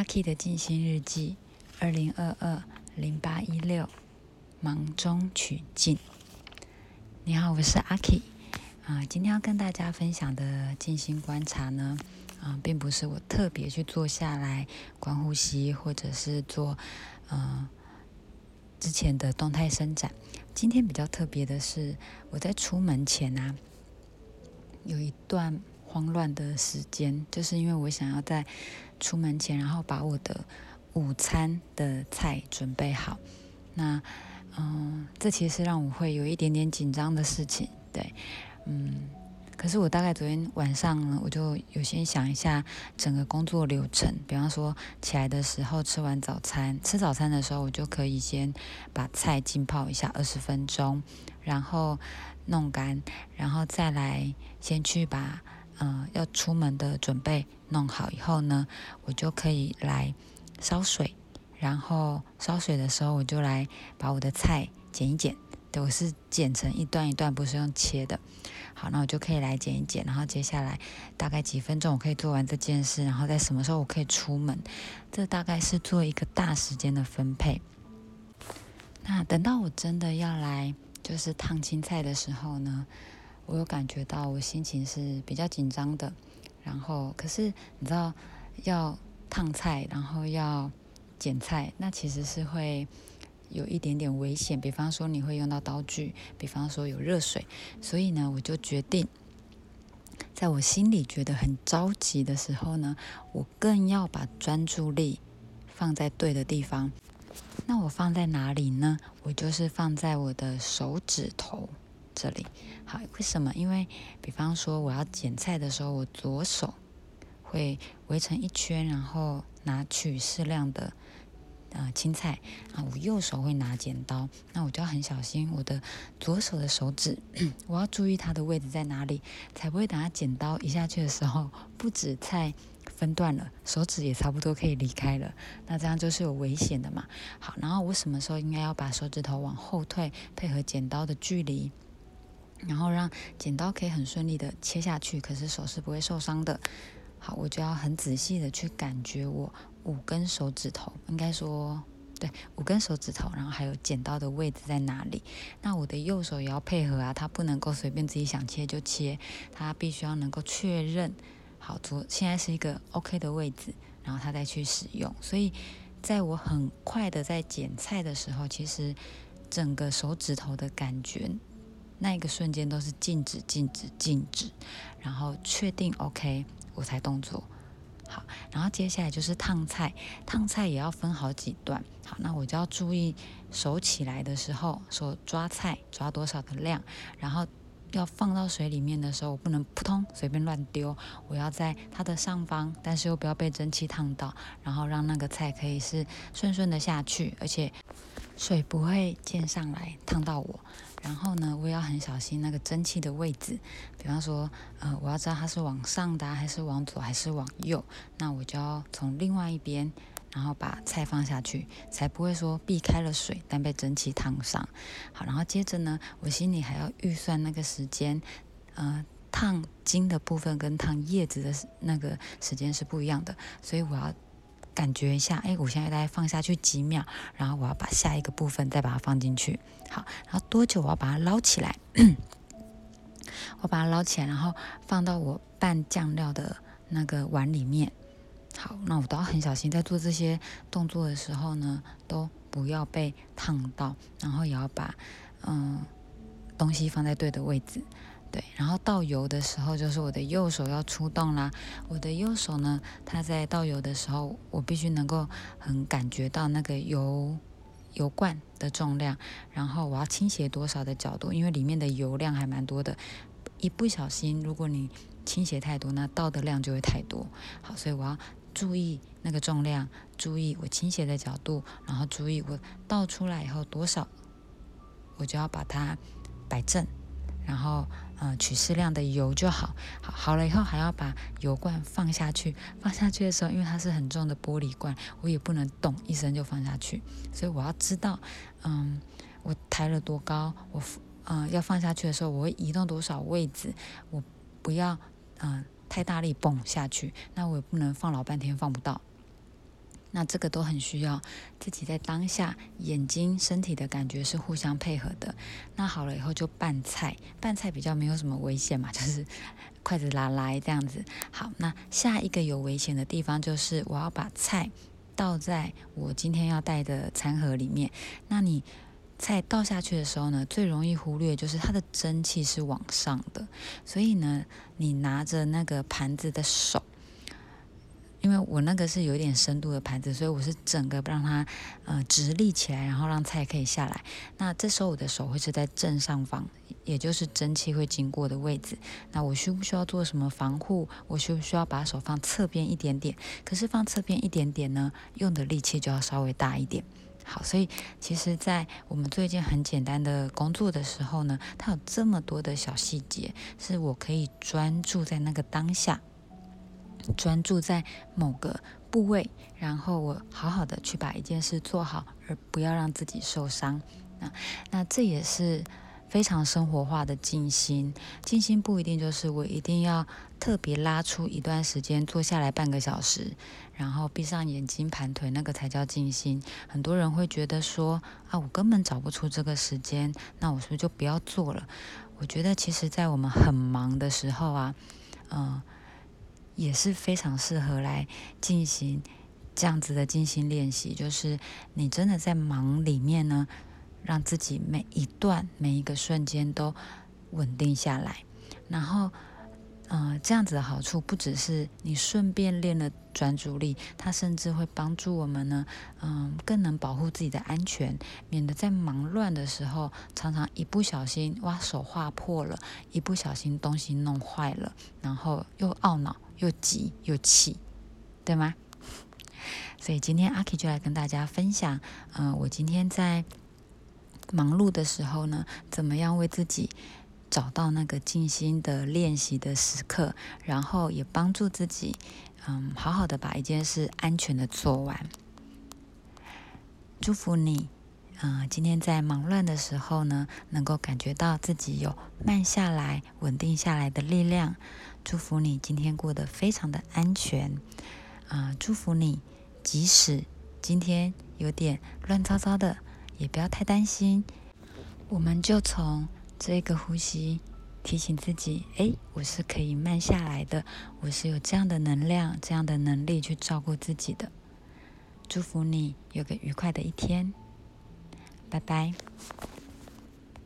阿 K 的静心日记，二零二二零八一六，忙中取静。你好，我是阿 K。啊，今天要跟大家分享的静心观察呢，啊，并不是我特别去坐下来观呼吸，或者是做呃之前的动态伸展。今天比较特别的是，我在出门前啊，有一段。慌乱的时间，就是因为我想要在出门前，然后把我的午餐的菜准备好。那，嗯，这其实让我会有一点点紧张的事情。对，嗯，可是我大概昨天晚上呢，我就有先想一下整个工作流程。比方说，起来的时候吃完早餐，吃早餐的时候，我就可以先把菜浸泡一下二十分钟，然后弄干，然后再来先去把。嗯，要出门的准备弄好以后呢，我就可以来烧水。然后烧水的时候，我就来把我的菜剪一剪。对，我是剪成一段一段，不是用切的。好，那我就可以来剪一剪。然后接下来大概几分钟，我可以做完这件事。然后在什么时候我可以出门？这大概是做一个大时间的分配。那等到我真的要来就是烫青菜的时候呢？我有感觉到我心情是比较紧张的，然后可是你知道要烫菜，然后要剪菜，那其实是会有一点点危险。比方说你会用到刀具，比方说有热水，所以呢，我就决定在我心里觉得很着急的时候呢，我更要把专注力放在对的地方。那我放在哪里呢？我就是放在我的手指头。这里好，为什么？因为比方说我要剪菜的时候，我左手会围成一圈，然后拿取适量的呃青菜啊，我右手会拿剪刀，那我就要很小心我的左手的手指，我要注意它的位置在哪里，才不会等它剪刀一下去的时候，不止菜分段了，手指也差不多可以离开了，那这样就是有危险的嘛。好，然后我什么时候应该要把手指头往后退，配合剪刀的距离？然后让剪刀可以很顺利的切下去，可是手是不会受伤的。好，我就要很仔细的去感觉我五根手指头，应该说对五根手指头，然后还有剪刀的位置在哪里。那我的右手也要配合啊，它不能够随便自己想切就切，它必须要能够确认好左现在是一个 OK 的位置，然后它再去使用。所以在我很快的在剪菜的时候，其实整个手指头的感觉。那一个瞬间都是静止、静止、静止，然后确定 OK，我才动作。好，然后接下来就是烫菜，烫菜也要分好几段。好，那我就要注意手起来的时候，手抓菜抓多少的量，然后要放到水里面的时候，我不能扑通随便乱丢，我要在它的上方，但是又不要被蒸汽烫到，然后让那个菜可以是顺顺的下去，而且水不会溅上来烫到我。然后呢，我也要很小心那个蒸汽的位置。比方说，呃，我要知道它是往上的，还是往左，还是往右，那我就要从另外一边，然后把菜放下去，才不会说避开了水，但被蒸汽烫伤。好，然后接着呢，我心里还要预算那个时间，呃，烫茎的部分跟烫叶子的那个时间是不一样的，所以我要。感觉一下，哎，我现在大概放下去几秒，然后我要把下一个部分再把它放进去。好，然后多久我要把它捞起来？我把它捞起来，然后放到我拌酱料的那个碗里面。好，那我都要很小心，在做这些动作的时候呢，都不要被烫到，然后也要把嗯东西放在对的位置。对，然后倒油的时候，就是我的右手要出动啦。我的右手呢，它在倒油的时候，我必须能够很感觉到那个油油罐的重量，然后我要倾斜多少的角度，因为里面的油量还蛮多的。一不小心，如果你倾斜太多，那倒的量就会太多。好，所以我要注意那个重量，注意我倾斜的角度，然后注意我倒出来以后多少，我就要把它摆正。然后，呃，取适量的油就好。好，好了以后还要把油罐放下去。放下去的时候，因为它是很重的玻璃罐，我也不能动一声就放下去。所以我要知道，嗯，我抬了多高，我，嗯，要放下去的时候，我会移动多少位置，我不要，嗯，太大力蹦下去。那我也不能放老半天放不到。那这个都很需要自己在当下眼睛、身体的感觉是互相配合的。那好了以后就拌菜，拌菜比较没有什么危险嘛，就是筷子拿来这样子。好，那下一个有危险的地方就是我要把菜倒在我今天要带的餐盒里面。那你菜倒下去的时候呢，最容易忽略就是它的蒸汽是往上的，所以呢，你拿着那个盘子的手。因为我那个是有点深度的盘子，所以我是整个让它呃直立起来，然后让菜可以下来。那这时候我的手会是在正上方，也就是蒸汽会经过的位置。那我需不需要做什么防护？我需不需要把手放侧边一点点？可是放侧边一点点呢，用的力气就要稍微大一点。好，所以其实，在我们做一件很简单的工作的时候呢，它有这么多的小细节，是我可以专注在那个当下。专注在某个部位，然后我好好的去把一件事做好，而不要让自己受伤。那那这也是非常生活化的静心。静心不一定就是我一定要特别拉出一段时间坐下来半个小时，然后闭上眼睛盘腿，那个才叫静心。很多人会觉得说啊，我根本找不出这个时间，那我是不是就不要做了？我觉得其实，在我们很忙的时候啊，嗯。也是非常适合来进行这样子的进行练习，就是你真的在忙里面呢，让自己每一段每一个瞬间都稳定下来，然后。嗯，这样子的好处不只是你顺便练了专注力，它甚至会帮助我们呢，嗯，更能保护自己的安全，免得在忙乱的时候，常常一不小心哇手划破了，一不小心东西弄坏了，然后又懊恼又急又气，对吗？所以今天阿 K 就来跟大家分享，嗯，我今天在忙碌的时候呢，怎么样为自己。找到那个静心的练习的时刻，然后也帮助自己，嗯，好好的把一件事安全的做完。祝福你，嗯，今天在忙乱的时候呢，能够感觉到自己有慢下来、稳定下来的力量。祝福你今天过得非常的安全，啊，祝福你，即使今天有点乱糟糟的，也不要太担心。我们就从。这个呼吸提醒自己：哎，我是可以慢下来的，我是有这样的能量、这样的能力去照顾自己的。祝福你有个愉快的一天，拜拜。